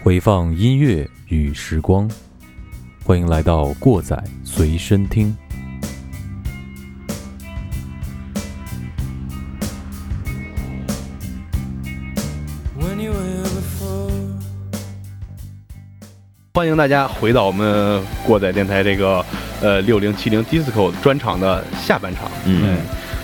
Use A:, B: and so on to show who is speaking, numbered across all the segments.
A: 回放音乐与时光，欢迎来到过载随身听。
B: 迎大家回到我们过载电台这个呃六零七零 disco 专场的下半场。
A: 嗯，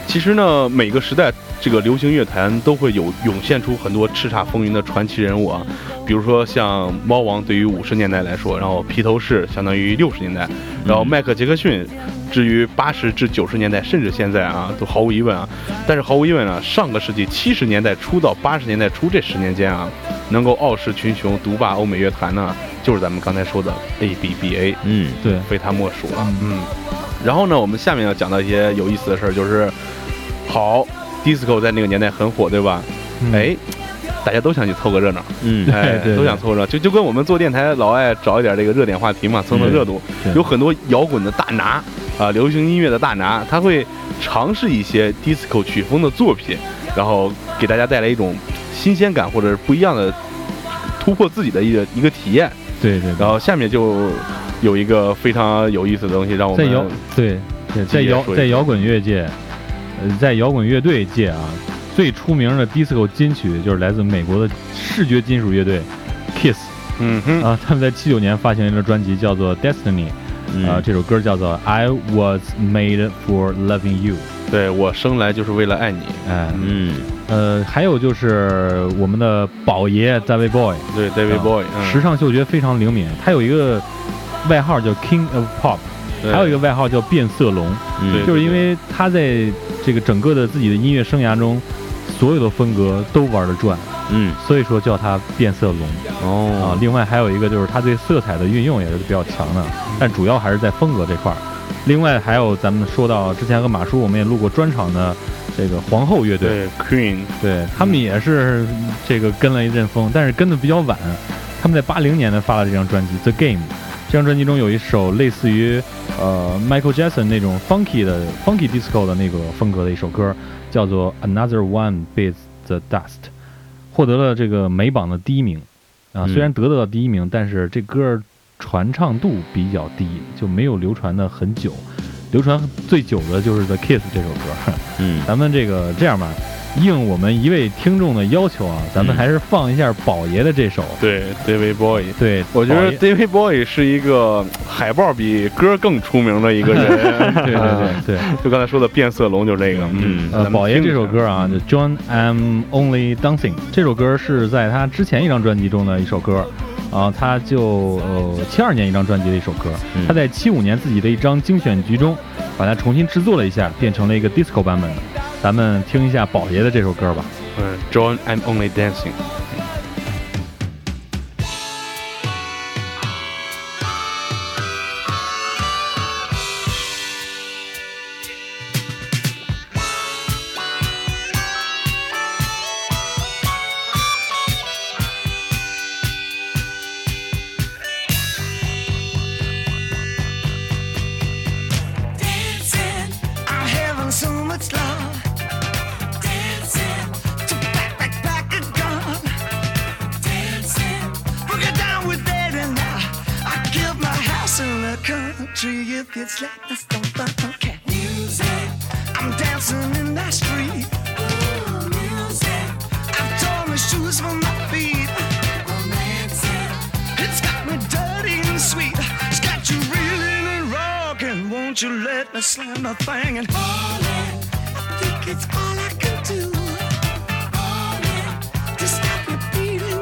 B: 其实呢，每个时代这个流行乐坛都会有涌现出很多叱咤风云的传奇人物啊，比如说像猫王对于五十年代来说，然后披头士相当于六十年代，然后迈克杰克逊至于八十至九十年代，甚至现在啊，都毫无疑问啊。但是毫无疑问啊，上个世纪七十年代初到八十年代初这十年间啊，能够傲视群雄、独霸欧美乐坛呢，就是咱们刚才说的 A B B A，
A: 嗯，
C: 对，
B: 非他莫属了。嗯，然后呢，我们下面要讲到一些有意思的事儿，就是好，disco 在那个年代很火，对吧？
C: 嗯
B: 哎，大家都想去凑个热闹，
A: 嗯，
B: 哎，都想凑热闹，就就跟我们做电台老爱找一点这个热点话题嘛，蹭蹭热度。
C: 对
B: 有很多摇滚的大拿啊，流行音乐的大拿，他会尝试一些 disco 曲风的作品，然后给大家带来一种新鲜感或者是不一样的突破自己的一个一个体验。
C: 对对，
B: 然后下面就有一个非常有意思的东西，让我们
C: 在摇对对在摇在摇滚乐界，呃，在摇滚乐队界啊，最出名的 disco 金曲就是来自美国的视觉金属乐队 Kiss
B: 嗯哼，
C: 啊，他们在七九年发行了一张专辑叫做 Destiny，
A: 嗯
C: 啊，这首歌叫做 I Was Made for Loving You，
B: 对我生来就是为了爱你。
C: 哎，
A: 嗯，
C: 呃，还有就是我们的宝爷 David Boy，
B: 对，David
C: 啊
B: Boy，嗯
C: 时尚嗅觉非常灵敏，他有一个外号叫 King of Pop，还有一个外号叫变色龙。就是因为他在这个整个的自己的音乐生涯中，所有的风格都玩得转，
A: 嗯，
C: 所以说叫它变色龙哦啊
A: 哦。，
C: 另外还有一个就是它对色彩的运用也是比较强的，但主要还是在风格这块儿。另外还有咱们说到之前和马叔我们也录过专场的这个皇后乐队，
B: 对 Queen，
C: 对他们也是这个跟了一阵风，但是跟的比较晚。他们在八零年呢发了这张专辑《The Game》，这张专辑中有一首类似于呃 Michael Jackson 那种 funky 的 funky disco 的那个风格的一首歌，叫做《Another One Bites the Dust》，获得了这个美榜的第一名。啊，
A: 嗯
C: 虽然得到了第一名，但是这歌传唱度比较低，就没有流传的很久。流传最久的就是《The Kiss》这首歌。
A: 嗯，
C: 咱们这个这样吧，应我们一位听众的要求啊，咱们
A: 嗯
C: 还是放一下宝爷的这首。
B: 对 David Boy。
C: 对，
B: 我觉得 David Boy 是一个海报比歌更出名的一个人。
C: 对对
B: 啊
C: 对对，
B: 就刚才说的变色龙就是这个。嗯，
C: 呃，宝爷这首歌啊，就 John I'm Only Dancing 这首歌是在他之前一张专辑中的一首歌。啊，他就呃七二年一张专辑的一首歌，
A: 嗯
C: 他在七五年自己的一张精选集中，把它重新制作了一下，变成了一个 disco 版本的。咱们听一下宝爷的这首歌吧。
B: 嗯，John I'm Only Dancing。
D: The thing and falling? I think it's all I can do. To stop beating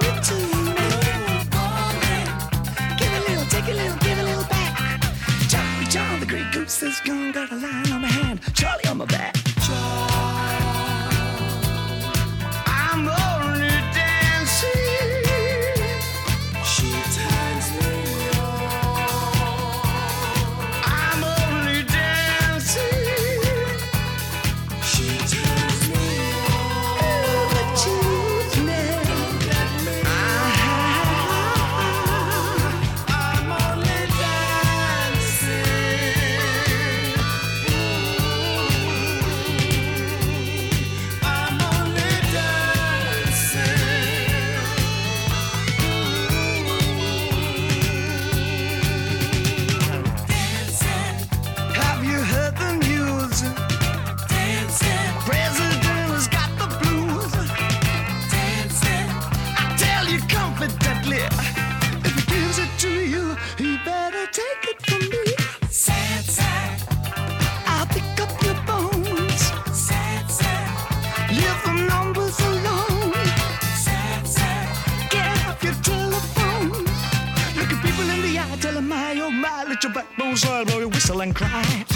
D: give a little, take a little, give a little back. Charlie the great goose is gone. Got a lion on my hand, Charlie on my back. And cry.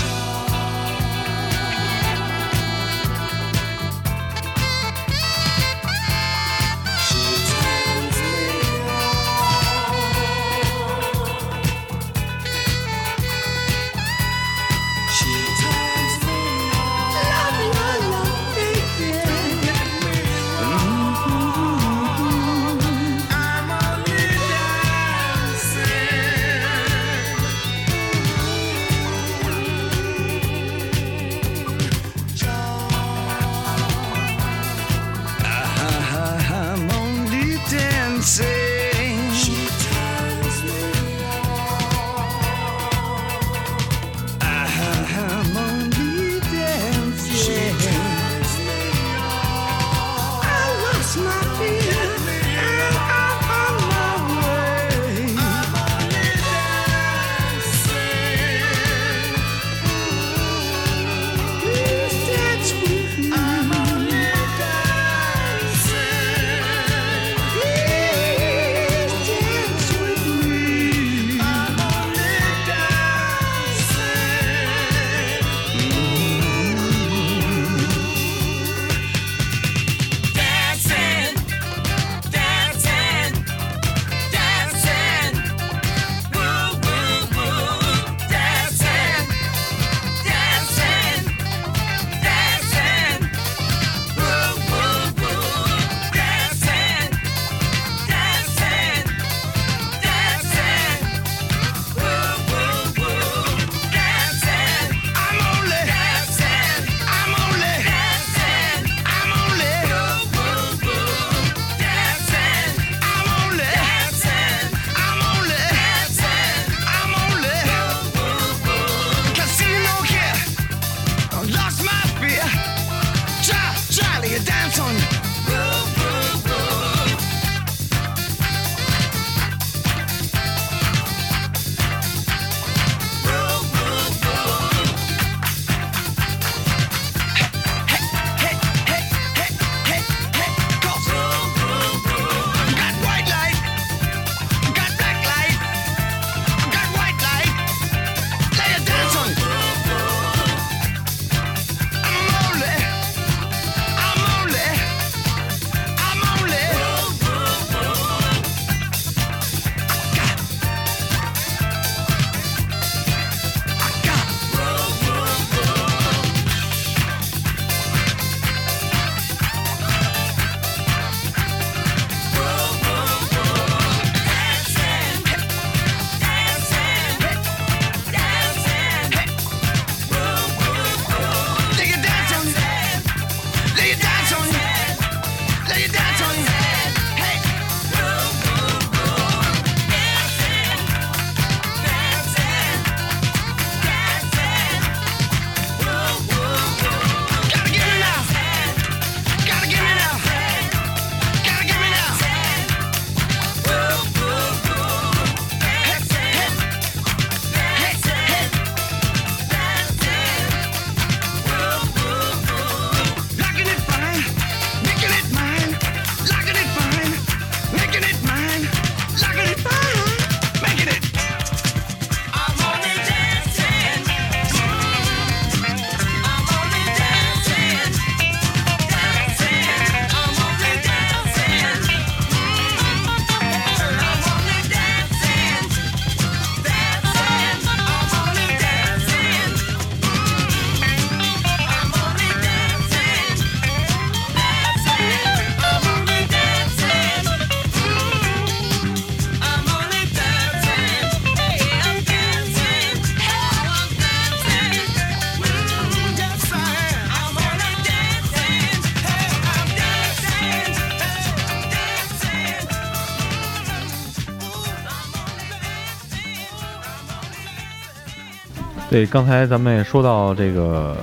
C: 对，刚才咱们也说到这个，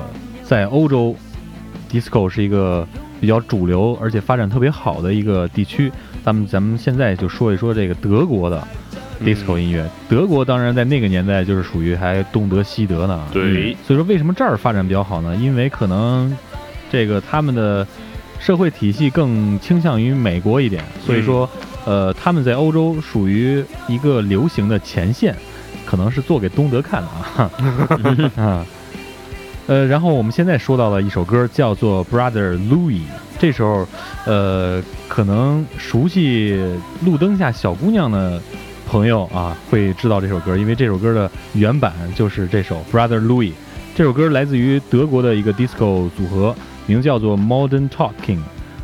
C: 在欧洲，disco 是一个比较主流而且发展特别好的一个地区。咱们咱们现在就说一说这个德国的 disco 音乐。德国当然在那个年代就是属于还东德西德呢。
B: 对
C: 所以说为什么这儿发展比较好呢？因为可能这个他们的社会体系更倾向于美国一点，所以说，呃，他们在欧洲属于一个流行的前线。可能是做给东德看的啊。啊，呃，然后我们现在说到了一首歌，叫做《Brother Louis》。这时候，呃，可能熟悉路灯下小姑娘的朋友啊，会知道这首歌，因为这首歌的原版就是这首《Brother Louis》。这首歌来自于德国的一个 disco 组合，名字叫做 Modern Talking。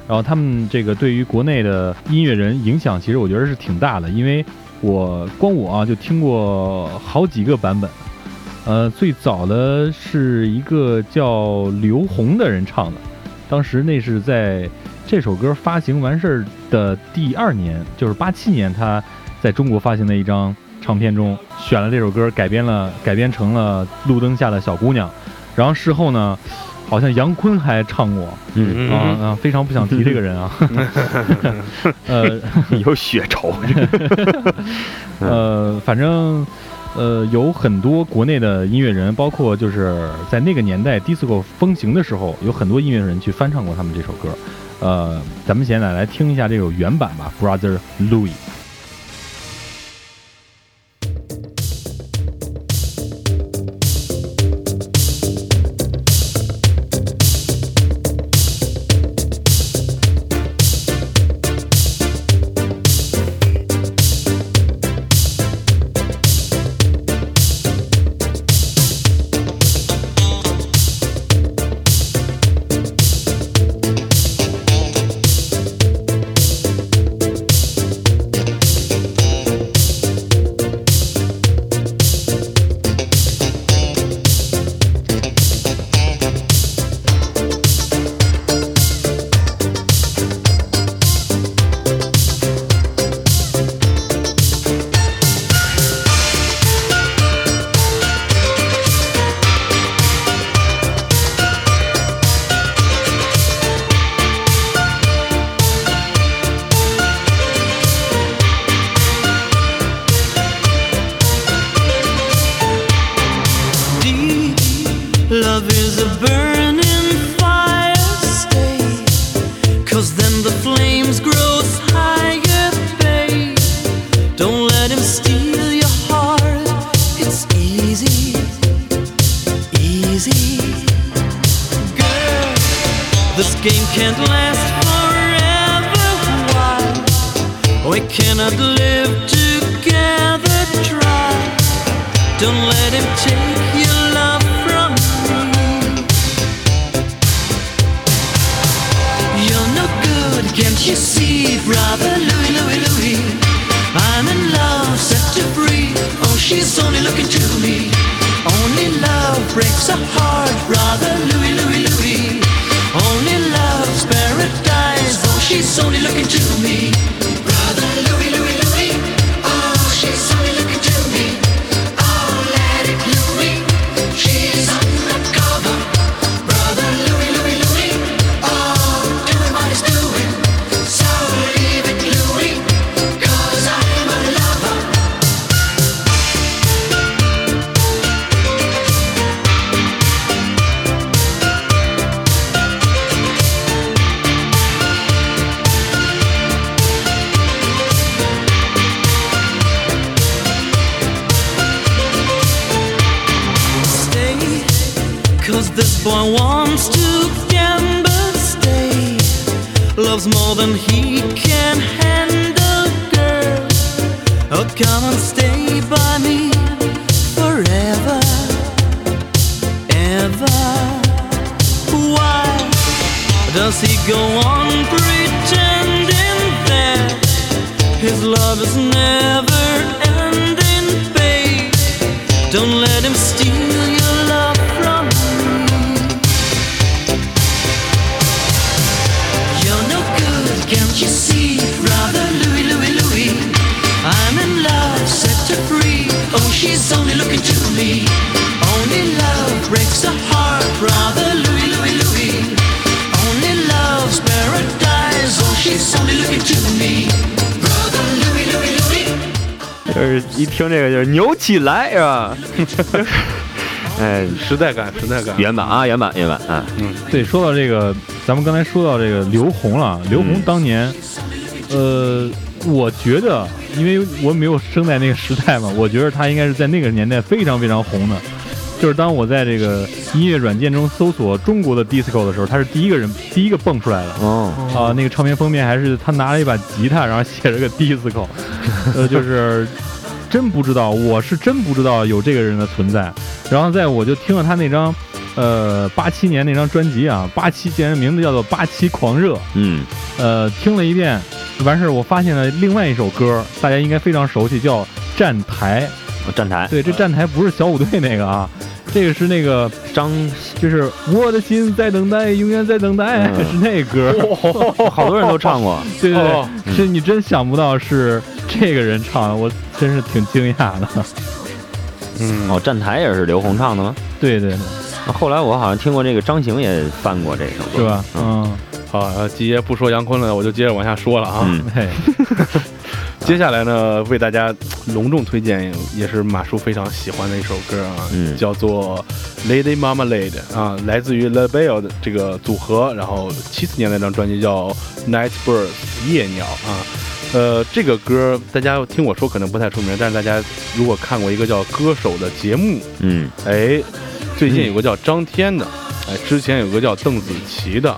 C: 然后他们这个对于国内的音乐人影响，其实我觉得是挺大的，因为我光我啊就听过好几个版本。呃，最早的是一个叫刘红的人唱的，当时那是在这首歌发行完事儿的第二年，就是八七年，他在中国发行的一张唱片中选了这首歌，改编了，改编成了《路灯下的小姑娘》。然后事后呢，好像杨坤还唱过，
E: 嗯，
C: 啊啊，非常不想提这个人啊。呃
E: 有血仇，
C: 呃，反正呃有很多国内的音乐人，包括就是在那个年代 disco 风行的时候，有很多音乐人去翻唱过他们这首歌。呃，咱们现在来听一下这首原版吧，《Brother Louis》。
F: Girl, this game can't last forever. Why? We cannot live together. Try. Don't let him take your love from me. You're no good, can't you see, brother Louis, Louis, Louis? I'm in love, set to free. Oh, she's only looking to breaks a heart, brother Louis, Louis, Louis. Only love's paradise. Oh, she's only looking to me. Does he go on pretending that his love is never ending, babe? Don't let him steal your love from me. You're no good, can't you see, brother Louis, Louis, Louis? I'm in love, set her free. Oh, she's only looking to me.
E: 就是一听这个就是扭起来是吧？哎，
B: 时代感，时代感。
E: 原版啊，原版，原版啊，
C: 对，说到这个，咱们刚才说到这个刘洪了。刘洪当年，呃，我觉得，因为我没有生在那个时代嘛，我觉得他应该是在那个年代非常非常红的。就是当我在这个音乐软件中搜索中国的 disco 的时候，他是第一个人，第一个蹦出来的。
E: 哦，
C: 啊，那个唱片封面还是他拿了一把吉他，然后写着个 disco，呃，就是真不知道，我是真不知道有这个人的存在。然后在我就听了他那张，呃，八七年那张专辑啊，八七竟然名字叫做《八七狂热》，
E: 嗯，
C: 呃，听了一遍，完事儿我发现了另外一首歌，大家应该非常熟悉，叫《站台》。
E: 站台，
C: 对，这站台不是小虎队那个啊，这个是那个
E: 张，
C: 就是我的心在等待，永远在等待，
E: 嗯
C: 是那歌。
E: 好多人都唱过。
C: 对对
B: 哦
C: 对，是你真想不到是这个人唱的，我真是挺惊讶的。
B: 嗯，
E: 哦，站台也是刘宏唱的吗？
C: 对对对，
E: 后来我好像听过这个张行也翻过这首歌，
C: 是吧？
E: 嗯
C: 嗯，
B: 好，呃季爷不说杨坤了，我就接着往下说了啊。
E: 嗯
C: 嘿，
B: 接下来呢，为大家隆重推荐，也是马叔非常喜欢的一首歌啊，
E: 嗯
B: 叫做《Lady Marmalade》啊，来自于 La Belle 的这个组合，然后七四年那张专辑叫《Night Birds》夜鸟啊。呃，这个歌大家听我说可能不太出名，但是大家如果看过一个叫《歌手》的节目，
E: 嗯
B: 哎，最近有个叫张天的，哎，之前有个叫邓紫棋的，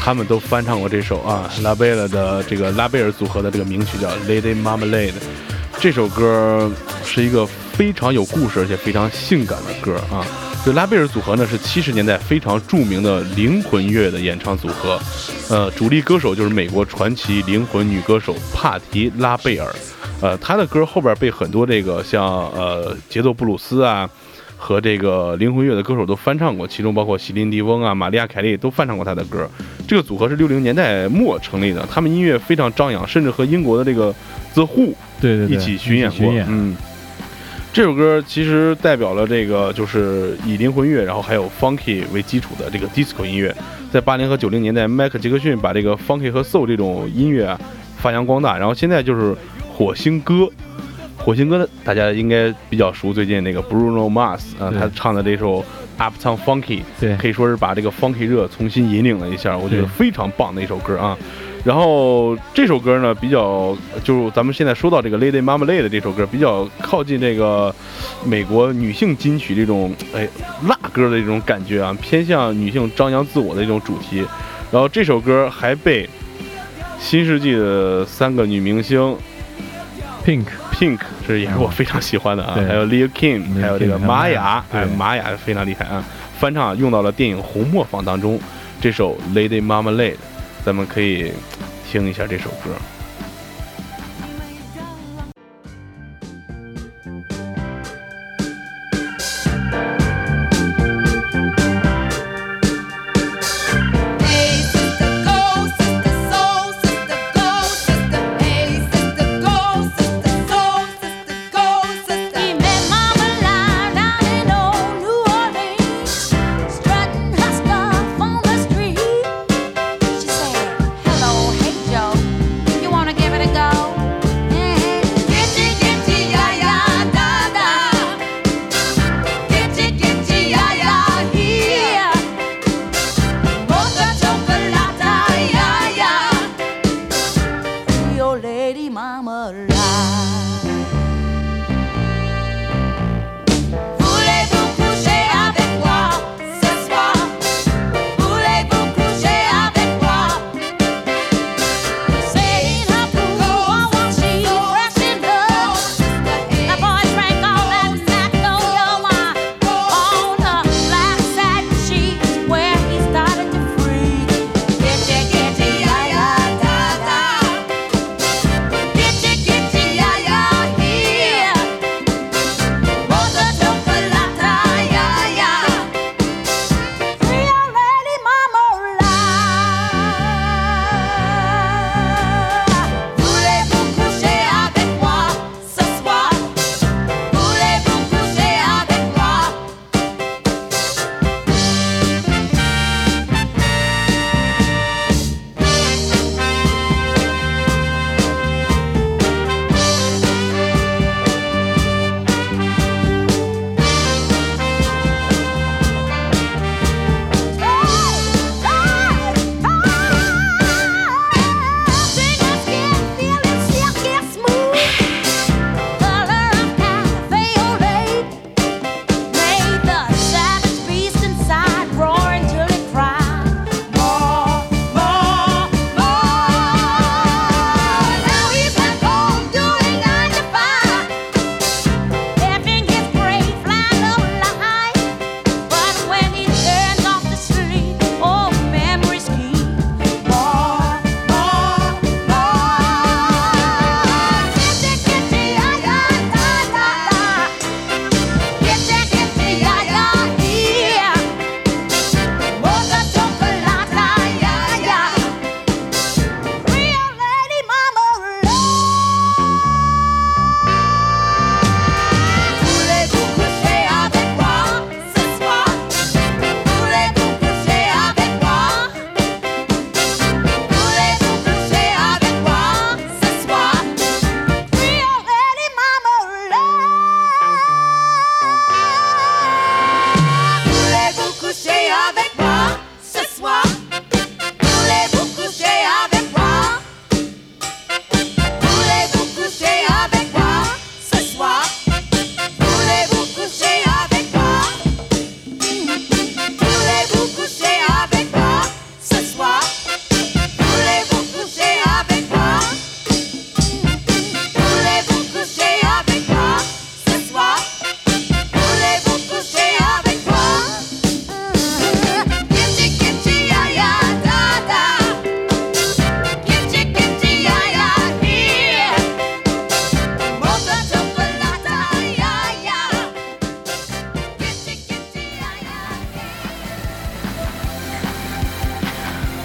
B: 他们都翻唱过这首啊，拉贝尔的这个拉贝尔组合的这个名曲叫《Lady Marmalade》。这首歌是一个非常有故事而且非常性感的歌啊。这拉贝尔组合呢是七十年代非常著名的灵魂乐的演唱组合，呃，主力歌手就是美国传奇灵魂女歌手帕提拉贝尔，呃，她的歌后边被很多这个像呃节奏布鲁斯啊。和这个灵魂乐的歌手都翻唱过，其中包括席琳迪翁啊、玛利亚凯莉都翻唱过他的歌。这个组合是六零年代末成立的，他们音乐非常张扬，甚至和英国的这个 The Who
C: 对对对，
B: 一起巡演过。
C: 演，
B: 嗯，这首歌其实代表了这个就是以灵魂乐，然后还有 funky 为基础的这个 disco 音乐。在八零和九零年代，迈克杰克逊把这个 funky 和 soul 这种音乐啊发扬光大，然后现在就是火星哥。火星哥大家应该比较熟，最近那个 Bruno Mars 啊，
C: 对
B: 他唱的这首 Uptown Funky，
C: 对
B: 可以说是把这个 funky 热重新引领了一下，我觉得非常棒的一首歌啊。然后这首歌呢，比较就是咱们现在说到这个 Lady Marmalade 的这首歌，比较靠近这个美国女性金曲这种哎辣歌的这种感觉啊，偏向女性张扬自我的一种主题。然后这首歌还被新世纪的三个女明星
C: Pink，
B: Pink 这也是我非常喜欢的啊，还有 Lil
C: Kim，Lil
B: 还有这个玛雅，
C: 对。
B: 哎，玛雅非常厉害啊，翻唱用到了电影《红磨坊》当中这首 Lady Marmalade，咱们可以听一下这首歌。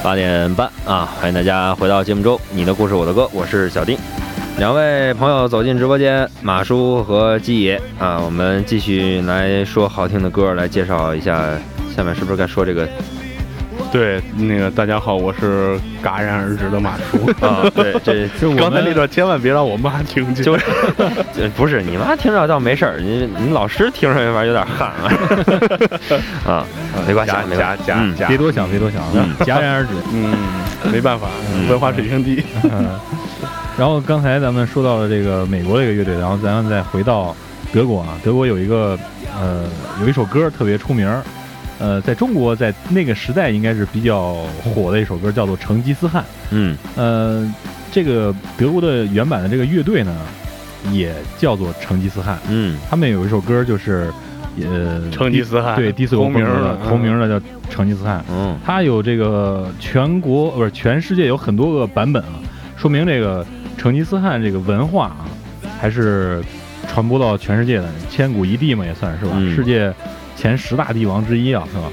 E: 八点半啊，欢迎大家回到节目中，你的故事我的歌，我是小丁。两位朋友走进直播间，马叔和鸡爷啊，我们继续来说好听的歌，来介绍一下。下面是不是该说这个
B: 对，那个大家好，我是戛然而止的马叔。
E: 啊？对，这
C: 就我
B: 刚才那段千万别让我妈听见。
E: 就是 不是你妈听着倒没事儿，你你老师听着反正有点汗啊 啊，没关系，
B: 假
E: 没关系，
C: 别多想，别多想，戛然而止。
B: 嗯，没办法，文化水平低。
C: 嗯，然后刚才咱们说到了这个美国的一个乐队，然后咱们再回到德国啊，德国有一个呃有一首歌特别出名儿，呃，在中国在那个时代应该是比较火的一首歌，叫做《成吉思汗》。
E: 嗯
C: 呃，这个德国的原版的这个乐队呢，也叫做成吉思汗。
E: 嗯
C: 他们有一首歌就是呃
B: 成吉思汗
C: 对迪斯科风格的
B: 同名的
C: 同名的叫成吉思汗。
E: 嗯
C: 它有这个全国不是全世界有很多个版本啊，说明这个成吉思汗这个文化啊，还是传播到全世界的，千古一帝嘛也算是吧，
E: 嗯
C: 世界前十大帝王之一啊，是吧？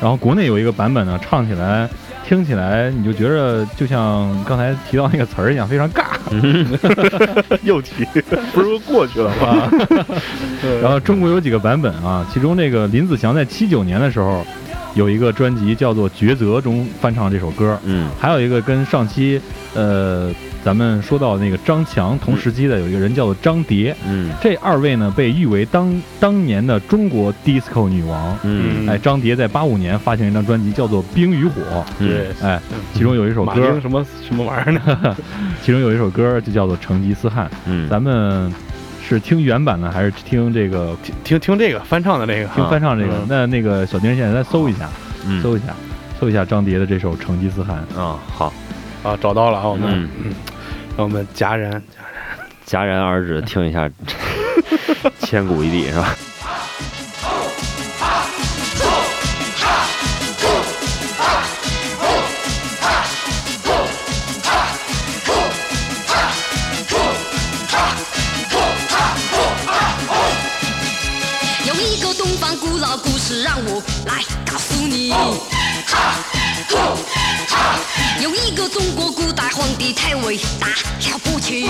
C: 然后国内有一个版本呢，唱起来。听起来你就觉着就像刚才提到那个词儿一样，非常尬。
B: 又提，不是说过去了吗？
C: 啊。然后中国有几个版本啊，其中那个林子祥在七九年的时候有一个专辑叫做《抉择》中翻唱这首歌，
E: 嗯
C: 还有一个跟上期呃咱们说到那个张强同时期的有一个人叫做张蝶，
E: 嗯。
C: 这二位呢被誉为当当年的中国 disco 女王。
E: 嗯。
C: 哎，张蝶在八五年发行一张专辑叫做《冰与火》，
B: 对，
C: 哎，其中有一首歌。
B: 马丁，什么什么玩意儿呢？
C: 其中有一首歌就叫做《成吉思汗》。
E: 嗯，
C: 咱们是听原版呢，还是听这个？
B: 听听这个翻唱的这个，
C: 听翻唱这个？
B: 嗯。
C: 那那个小丁现在再搜一下，
E: 嗯。
C: 搜一下，搜一下张蝶的这首《成吉思汗》。
E: 啊好，
B: 啊，找到了啊，我们
E: 嗯
B: 嗯，让我们戛然。
E: 戛然而止，听一下，千古一帝是吧？
G: 有一个东方古老故事让我来告诉你。有一个中国古代皇帝太伟大了不起，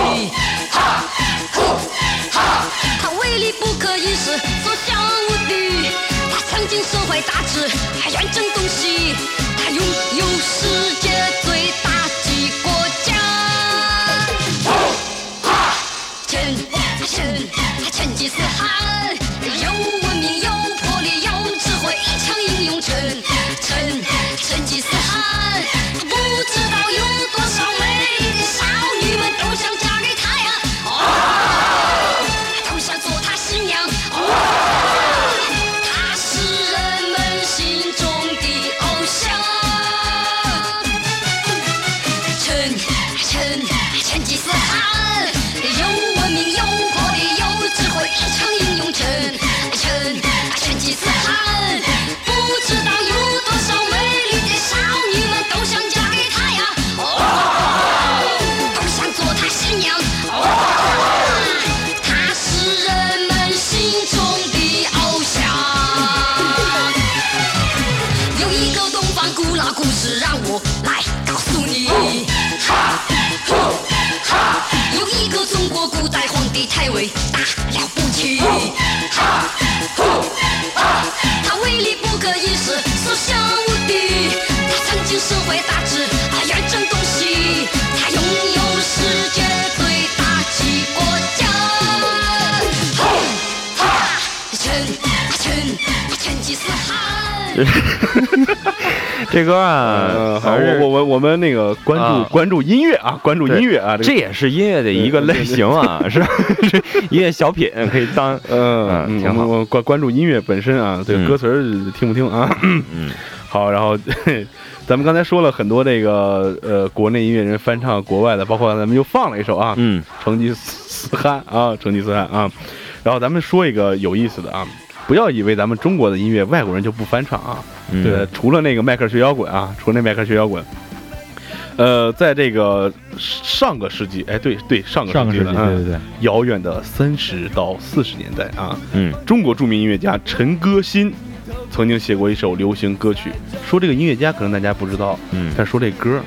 G: 他威力不可一世，所向无敌。他曾经社会大治，还远征东西，他拥有世界最大曾经社会大治，他远征东西，他拥有世界最大几国家。成成成吉思汗。
E: 这歌
B: 呃，
E: 啊，
B: 好，
E: 还是
B: 我我我我们那个关注
E: 啊
B: 关注音乐啊，关注音乐啊，
E: 这也是音乐的一个类型啊，是吧？音乐小品可以当
B: 嗯
E: 挺好
B: 我关关注音乐本身啊，这个
E: 嗯
B: 歌词听不听啊？
E: 嗯
B: 好，然后咱们刚才说了很多这个呃国内音乐人翻唱国外的，包括咱们又放了一首啊，
E: 嗯
B: 成吉思汗啊，成吉思汗啊。然后咱们说一个有意思的啊，不要以为咱们中国的音乐外国人就不翻唱啊。
E: 嗯
B: 对，除了那个迈克尔学摇滚啊，除了那迈克尔学摇滚，呃，在这个上个世纪，哎，对对，上个
C: 世纪，
B: 世纪了，
C: 对对对，
B: 嗯遥远的三十到四十年代啊，
E: 嗯
B: 中国著名音乐家陈歌辛
H: 曾经写过一首流行歌曲。说这个音乐家可能大家不知道，
E: 嗯。
H: 但说这歌，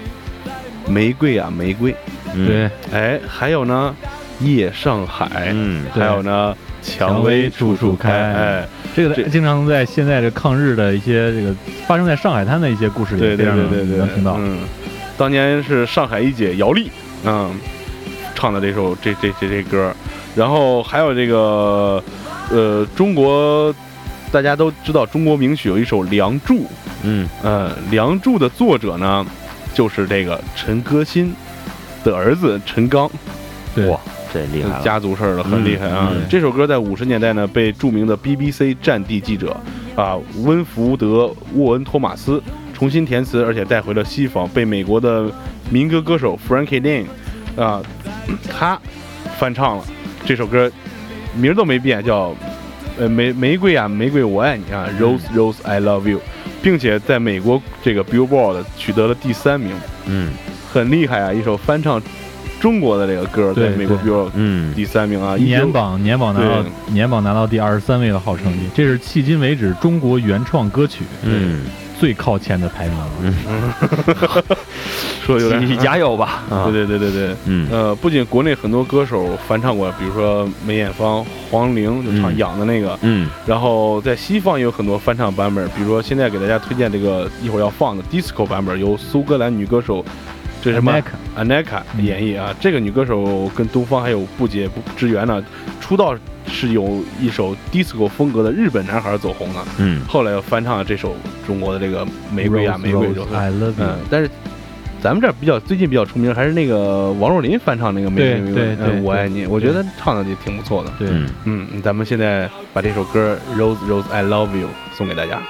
H: 玫瑰啊玫瑰，
E: 嗯
C: 对，
H: 哎，还有呢，夜上海，
E: 嗯
H: 还有呢，蔷薇处处开，哎，这
C: 这个经常在现在这抗日的一些这个发生在上海滩的一些故事里，
H: 对对对对对，
C: 能听到。
H: 嗯，当年是上海一姐姚丽，嗯，唱的这首这这这这歌，然后还有这个呃，中国大家都知道中国名曲有一首《梁祝》，
E: 嗯。
H: 呃，《梁祝》的作者呢，就是这个陈歌辛的儿子陈刚，
E: 哇，这厉害了，
H: 家族事儿的很厉害啊。
E: 嗯嗯。
H: 这首歌在五十年代呢，被著名的 BBC 战地记者啊温福德·沃恩·托马斯重新填词，而且带回了西方，被美国的民歌歌手 Frankie Lane 啊，他翻唱了。这首歌，名儿都没变，叫呃玫玫瑰啊玫瑰我爱你啊，Rose Rose I Love You，并且在美国这个 Billboard 取得了第三名，
E: 嗯。
H: 很厉害啊！一首翻唱中国的这个歌，在美国 Billboard
E: 嗯。
H: 第三名啊，一
C: 年榜年榜拿到年榜拿到第二十三位的好成绩，这是迄今为止中国原创歌曲。
E: 嗯，
C: 最靠前的排名了。
H: 说有点
E: 加油吧啊！
H: 对对对对对，
E: 嗯。
H: 呃，不仅国内很多歌手翻唱过，比如说梅艳芳、黄龄就唱
E: 嗯《
H: 痒》的那个，
E: 嗯。
H: 然后在西方也有很多翻唱版本，比如说现在给大家推荐这个一会儿要放的 disco 版本，由苏格兰女歌手这是什么
C: Aneka
H: 演绎啊。这个女歌手跟东方还有不解不之缘呢，出道是有一首 disco 风格的日本男孩走红的，
E: 嗯
H: 后来又翻唱了这首中国的这个玫瑰啊玫瑰就是嗯，但是咱们这儿比较最近比较出名还是那个王若琳翻唱那个玫瑰
C: 对
H: 玫瑰我爱你，我觉得唱的也挺不错的。
C: 对，
E: 嗯
H: 嗯，咱们现在把这首歌《Rose Rose I Love You》送给大家。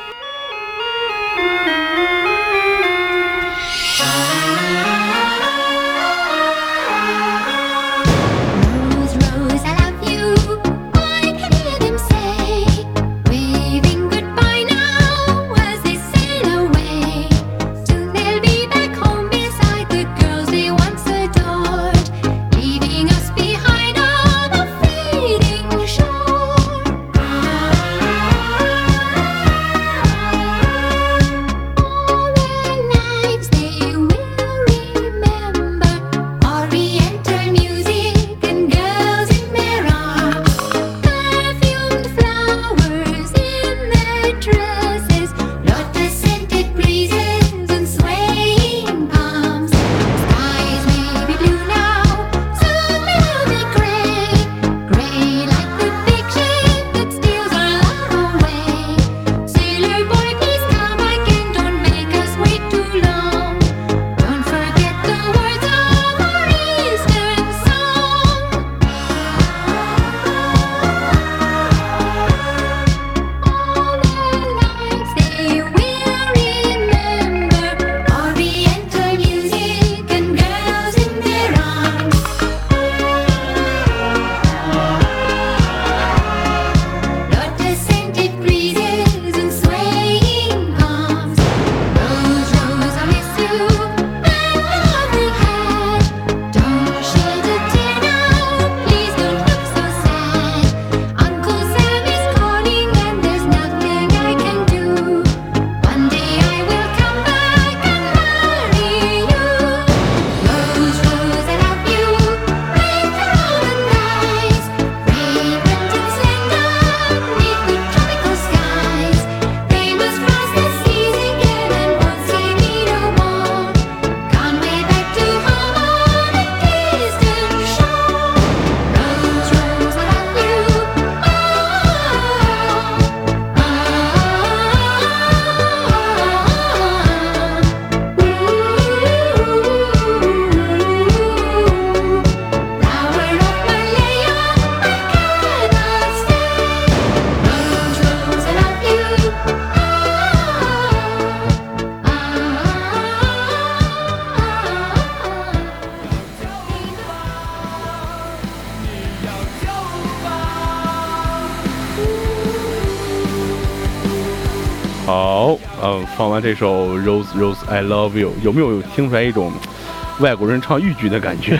H: 完这首《Rose Rose I Love You》，有没有听出来一种外国人唱豫剧的感觉？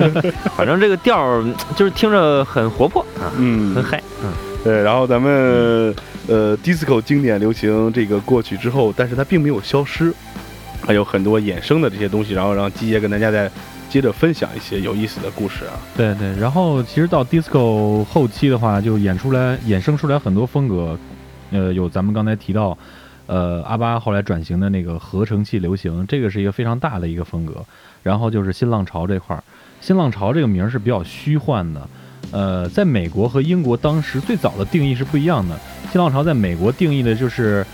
E: 反正这个调儿就是听着很活泼啊，
H: 嗯
E: 很，嗨，嗯
B: 对，然后咱们呃，disco 经典流行这个过去之后，但是它并没有消失，还有很多衍生的这些东西，然后让基爷跟大家再接着分享一些有意思的故事啊。
C: 对对，然后其实到 disco 后期的话，就演出来衍生出来很多风格，呃，有咱们刚才提到，呃，阿巴后来转型的那个合成器流行，这个是一个非常大的一个风格。然后就是新浪潮这块儿，新浪潮这个名儿是比较虚幻的，呃，在美国和英国当时最早的定义是不一样的。新浪潮在美国定义的就是，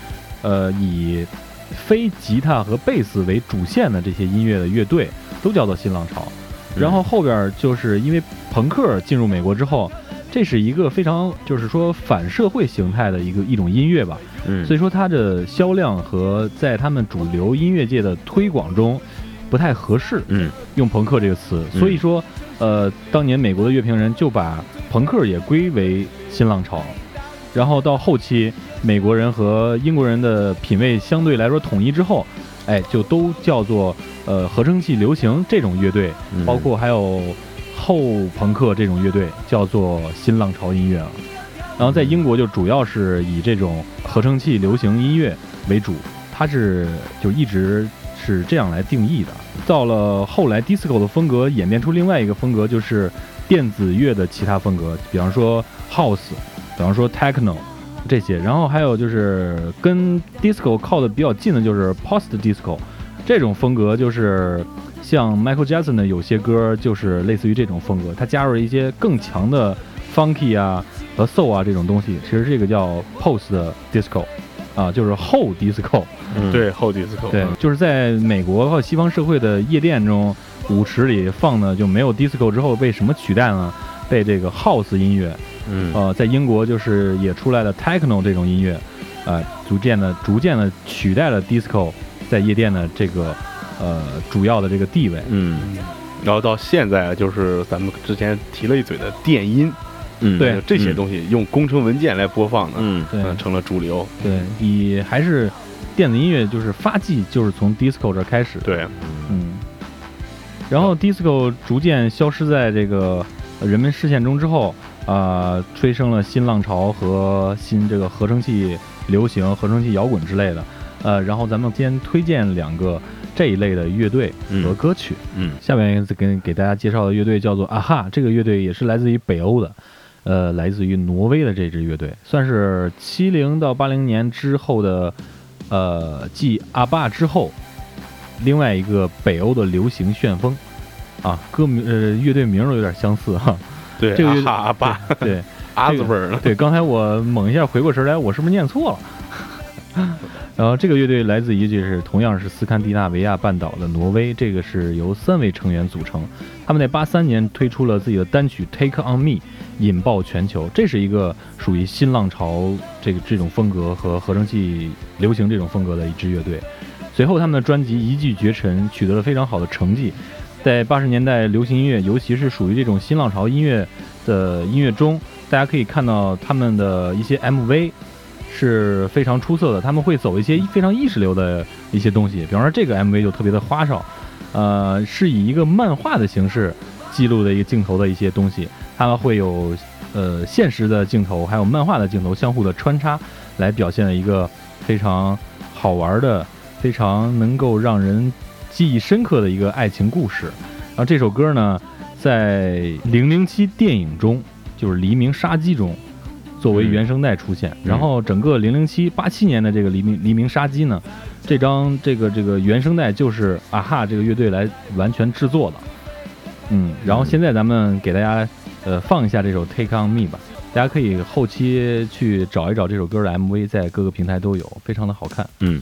C: 呃，以非吉他和贝斯为主线的这些音乐的乐队都叫做新浪潮。然后后边就是因为朋克进入美国之后，这是一个非常就是说反社会形态的一个一种音乐吧，
E: 嗯。
C: 所以说它的销量和在他们主流音乐界的推广中不太合适，
E: 嗯。
C: 用朋克这个词。
E: 嗯。
C: 所以说，呃，当年美国的乐评人就把朋克也归为新浪潮，然后到后期美国人和英国人的品味相对来说统一之后，哎，就都叫做呃合成器流行这种乐队，
E: 嗯。
C: 包括还有后朋克这种乐队叫做新浪潮音乐啊。然后在英国就主要是以这种合成器流行音乐为主，它是就一直是这样来定义的。到了后来，disco 的风格演变出另外一个风格，就是电子乐的其他风格，比方说 house，比方说 techno 这些。然后还有就是跟 disco 靠的比较近的，就是 post disco 这种风格，就是像 Michael Jackson 的有些歌就是类似于这种风格，它加入了一些更强的 funky 啊和 soul 啊这种东西。其实这个叫 post disco 啊，就是后 disco。
E: 嗯，
B: 对，后 disco，
C: 对，就是在美国和西方社会的夜店中，舞池里放的就没有 disco 之后被什么取代呢？被这个 house 音乐，
E: 嗯
C: 呃，在英国就是也出来了 techno 这种音乐，呃，逐渐的逐渐的取代了 disco 在夜店的这个呃主要的这个地位。
E: 嗯
B: 然后到现在就是咱们之前提了一嘴的电音，
E: 嗯
C: 对
B: 这些东西用工程文件来播放的，
E: 嗯
C: 对
B: 嗯，成了主流。
C: 对，以还是电子音乐就是发迹就是从 disco 这开始。
B: 对，
C: 嗯，然后 disco 逐渐消失在这个呃人们视线中之后，啊、催生了新浪潮和新这个合成器流行、合成器摇滚之类的。呃，然后咱们先推荐两个这一类的乐队和歌曲。
E: 嗯
C: 下面给给大家介绍的乐队叫做啊哈，这个乐队也是来自于北欧的，呃，来自于挪威的这支乐队，算是七零到八零年之后的，呃，继阿爸之后，另外一个北欧的流行旋风，啊，歌名呃乐队名儿都有点相似哈。
B: 对，
C: 这个
B: 哈阿爸
C: 对
B: 阿字辈儿呢，
C: 对，刚才我猛一下回过神来，我是不是念错了？然后这个乐队来自于就是同样是斯堪的纳维亚半岛的挪威，这个是由三位成员组成。他们在八三年推出了自己的单曲《Take on Me》，引爆全球。这是一个属于新浪潮这个这种风格和合成器流行这种风格的一支乐队。随后他们的专辑一骑绝尘，取得了非常好的成绩。在八十年代流行音乐，尤其是属于这种新浪潮音乐的音乐中，大家可以看到他们的一些 MV 是非常出色的，他们会走一些非常意识流的一些东西，比方说这个 MV 就特别的花哨，呃，是以一个漫画的形式记录的一个镜头的一些东西，它们会有呃现实的镜头，还有漫画的镜头相互的穿插，来表现了一个非常好玩的、非常能够让人记忆深刻的一个爱情故事。然后这首歌呢，在《零零七》电影中，就是《黎明杀机》中。作为原声带出现，然后整个《零零七》八七年的这个《黎明黎明杀机》呢，这张这个这个原声带就是啊哈这个乐队来完全制作的，嗯，然后现在咱们给大家呃放一下这首《Take on Me》吧，大家可以后期去找一找这首歌的 MV，在各个平台都有，非常的好看。
E: 嗯。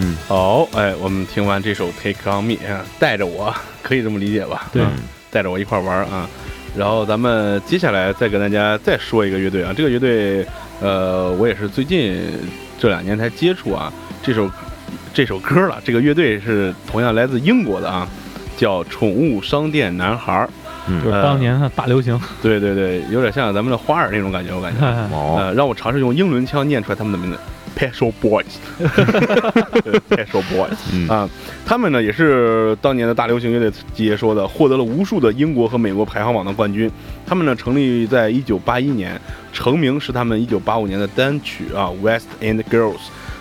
E: 嗯，
B: 好，哎，我们听完这首《Take on Me》啊，带着我，可以这么理解吧？
C: 对
B: 嗯带着我一块儿玩儿啊。然后咱们接下来再跟大家再说一个乐队啊，这个乐队，呃，我也是最近这两年才接触啊，这首这首歌了。这个乐队是同样来自英国的啊，叫宠物商店男孩儿。
C: 就是当年的大流行。
B: 对对对，有点像咱们的花儿那种感觉，我感觉。
E: 哦，
B: 呃，让我尝试用英伦腔念出来他们的名字 Boys，Pet Shop Boys
E: 嗯
B: 啊，他们呢也是当年的大流行乐队解说的，获得了无数的英国和美国排行榜的冠军。他们呢成立在一九八一年，成名是他们一九八五年的单曲啊《West End Girls》。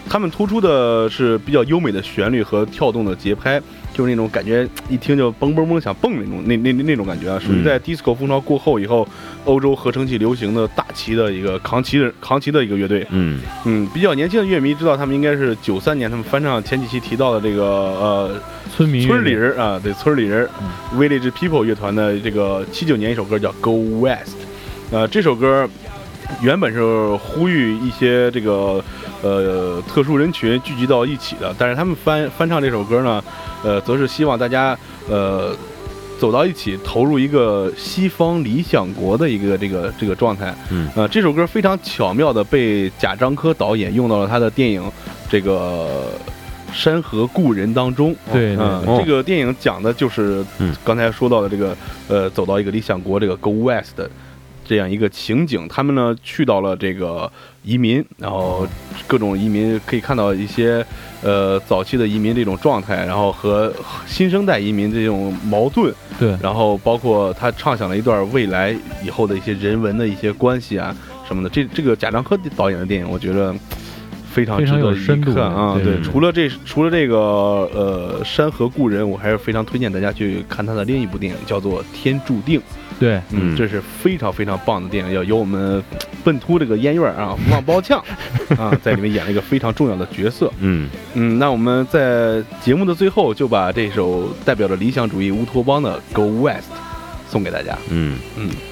B: 他们突出的是比较优美的旋律和跳动的节拍，就是那种感觉一听就嘣嘣嘣想蹦那种那那那那种感觉啊，属于在 disco 风潮过后以后，欧洲合成器流行的大旗的一个扛旗的扛旗的一个乐队。
E: 嗯。
B: 嗯，比较年轻的乐迷知道他们应该是九三年他们翻唱前几期提到的这个呃
C: 村民
B: 村里人啊，对村里人、Village People 乐团的这个七九年一首歌叫《Go West》，呃，这首歌原本是呼吁一些这个呃特殊人群聚集到一起的，但是他们翻翻唱这首歌呢，呃，则是希望大家呃走到一起，投入一个西方理想国的一个这个这个状态。
E: 嗯
B: 呃，这首歌非常巧妙的被贾樟柯导演用到了他的电影这个。山河故人当中，
C: 对对
B: 嗯，
E: 对
B: 这个电影讲的就是
E: 嗯
B: 刚才说到的这个，呃，走到一个理想国，这个 Go West 的这样一个情景。他们呢去到了这个移民，然后各种移民可以看到一些呃早期的移民这种状态，然后和新生代移民这种矛盾，
C: 对
B: 然后包括他畅想了一段未来以后的一些人文的一些关系啊什么的。这这个贾樟柯导演的电影，我觉得非常
C: 非常
B: 值得
C: 深度
B: 看啊。
C: 对
B: 对，除了这除了这个呃《山河故人》，我还是非常推荐大家去看他的另一部电影，叫做《天注定》。
C: 对，
E: 嗯
B: 这是非常非常棒的电影，要有我们笨秃这个烟月儿啊，王宝强啊，在里面演了一个非常重要的角色。
E: 嗯
B: 嗯，那我们在节目的最后就把这首代表着理想主义乌托邦的《Go West》送给大家。
E: 嗯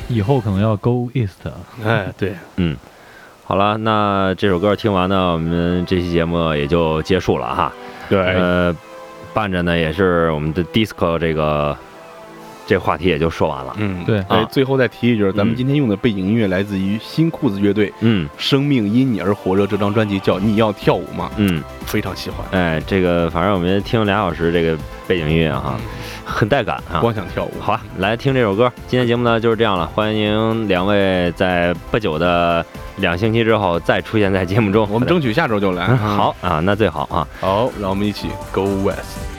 C: 以后可能要 Go East。
B: 哎，对，
E: 嗯，好了，那这首歌听完呢，我们这期节目也就结束了哈。
B: 对，
E: 呃，伴着呢也是我们的 disco 这个这话题也就说完了。
B: 嗯，
C: 对
B: 哎
E: 啊，
B: 最后再提一句，咱们
E: 嗯
B: 今天用的背景音乐来自于新裤子乐队《
E: 嗯
B: 生命因你而火热》这张专辑，叫《你要跳舞吗》，
E: 嗯，
B: 非常喜欢，
E: 哎，这个反正我们听了俩小时这个背景音乐哈，很带感啊。
B: 光想跳舞。
E: 好啊，来听这首歌。今天节目呢就是这样了，欢迎两位在不久的两星期之后再出现在节目中。
B: 我们争取下周就来。
E: 嗯 好啊，那最好啊。
B: 好，让我们一起 Go West。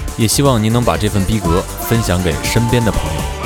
A: 也希望您能把这份逼格分享给身边的朋友。